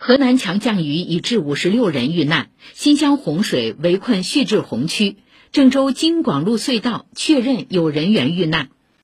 河南强降雨已致五十六人遇难，新乡洪水围困叙治洪区，郑州京广路隧道确认有人员遇难。